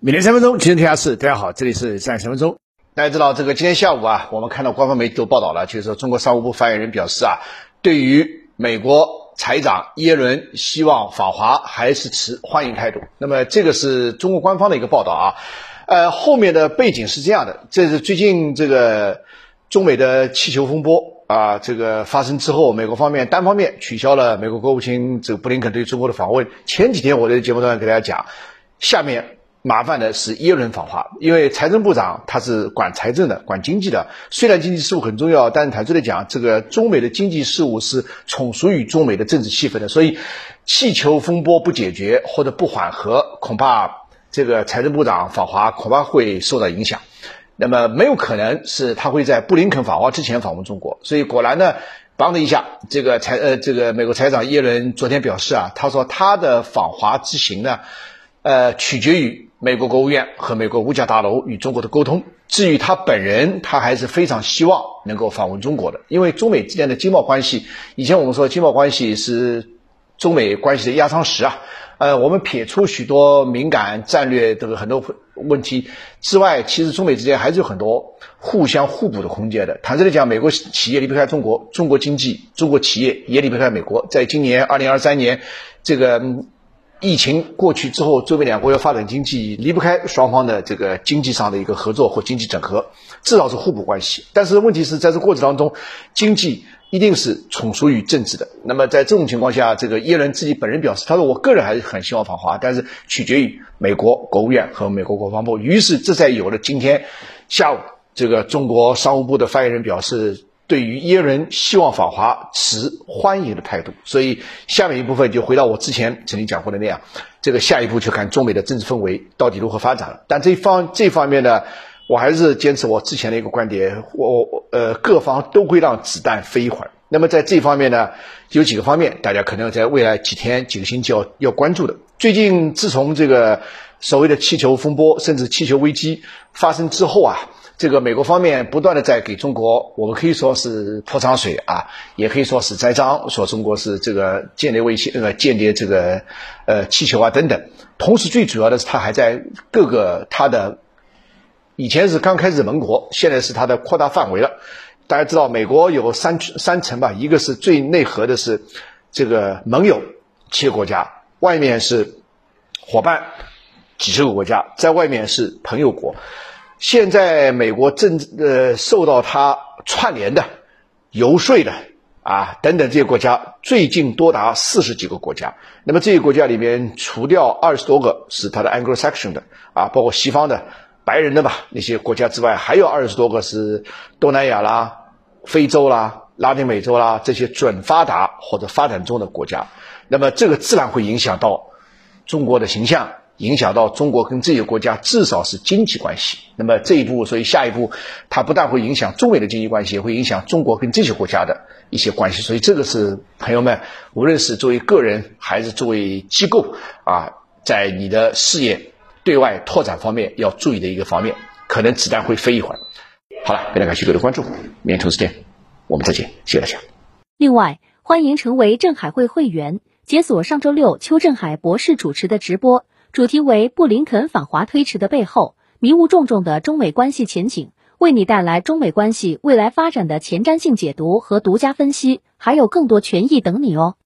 每天三分钟，今天天下事。大家好，这里是三十分钟。大家知道，这个今天下午啊，我们看到官方媒体都报道了，就是说中国商务部发言人表示啊，对于美国财长耶伦希望访华，还是持欢迎态度。那么这个是中国官方的一个报道啊。呃，后面的背景是这样的，这是最近这个中美的气球风波啊，这个发生之后，美国方面单方面取消了美国国务卿这个布林肯对中国的访问。前几天我在节目当中给大家讲，下面。麻烦的是耶伦访华，因为财政部长他是管财政的、管经济的。虽然经济事务很重要，但是坦率的讲，这个中美的经济事务是从属于中美的政治气氛的。所以，气球风波不解决或者不缓和，恐怕这个财政部长访华恐怕会受到影响。那么，没有可能是他会在布林肯访华之前访问中国。所以，果然呢，邦的一下，这个财呃，这个美国财长耶伦昨天表示啊，他说他的访华之行呢，呃，取决于。美国国务院和美国五角大楼与中国的沟通。至于他本人，他还是非常希望能够访问中国的，因为中美之间的经贸关系，以前我们说经贸关系是中美关系的压舱石啊。呃，我们撇出许多敏感战略这个很多问题之外，其实中美之间还是有很多互相互补的空间的。坦率的讲，美国企业离不开中国，中国经济、中国企业也离不开美国。在今年二零二三年，这个。疫情过去之后，中美两国要发展经济，离不开双方的这个经济上的一个合作或经济整合，至少是互补关系。但是问题是在这过程当中，经济一定是从属于政治的。那么在这种情况下，这个耶伦自己本人表示，他说：“我个人还是很希望访华，但是取决于美国国务院和美国国防部。”于是这才有了今天下午这个中国商务部的发言人表示。对于耶伦希望访华持欢迎的态度，所以下面一部分就回到我之前曾经讲过的那样，这个下一步就看中美的政治氛围到底如何发展了。但这方这方面呢，我还是坚持我之前的一个观点，我呃各方都会让子弹飞一会儿。那么在这方面呢，有几个方面，大家可能在未来几天几个星期要要关注的。最近自从这个所谓的气球风波，甚至气球危机发生之后啊。这个美国方面不断的在给中国，我们可以说是泼脏水啊，也可以说是栽赃，说中国是这个间谍卫星，呃，间谍这个呃气球啊等等。同时，最主要的是他还在各个他的以前是刚开始盟国，现在是他的扩大范围了。大家知道，美国有三三层吧，一个是最内核的是这个盟友七个国家，外面是伙伴几十个国家，在外面是朋友国。现在美国正呃受到他串联的、游说的啊等等这些国家，最近多达四十几个国家。那么这些国家里面，除掉二十多个是他的 Anglo-Saxon 的啊，包括西方的白人的吧那些国家之外，还有二十多个是东南亚啦、非洲啦、拉丁美洲啦这些准发达或者发展中的国家。那么这个自然会影响到中国的形象。影响到中国跟这些国家至少是经济关系。那么这一步，所以下一步，它不但会影响中美的经济关系，也会影响中国跟这些国家的一些关系。所以这个是朋友们，无论是作为个人还是作为机构啊，在你的事业对外拓展方面要注意的一个方面。可能子弹会飞一会儿。好了，非常感谢各位的关注，明天同时间我们再见，谢谢大家。另外，欢迎成为镇海会会员，解锁上周六邱振海博士主持的直播。主题为布林肯访华推迟的背后，迷雾重重的中美关系前景，为你带来中美关系未来发展的前瞻性解读和独家分析，还有更多权益等你哦。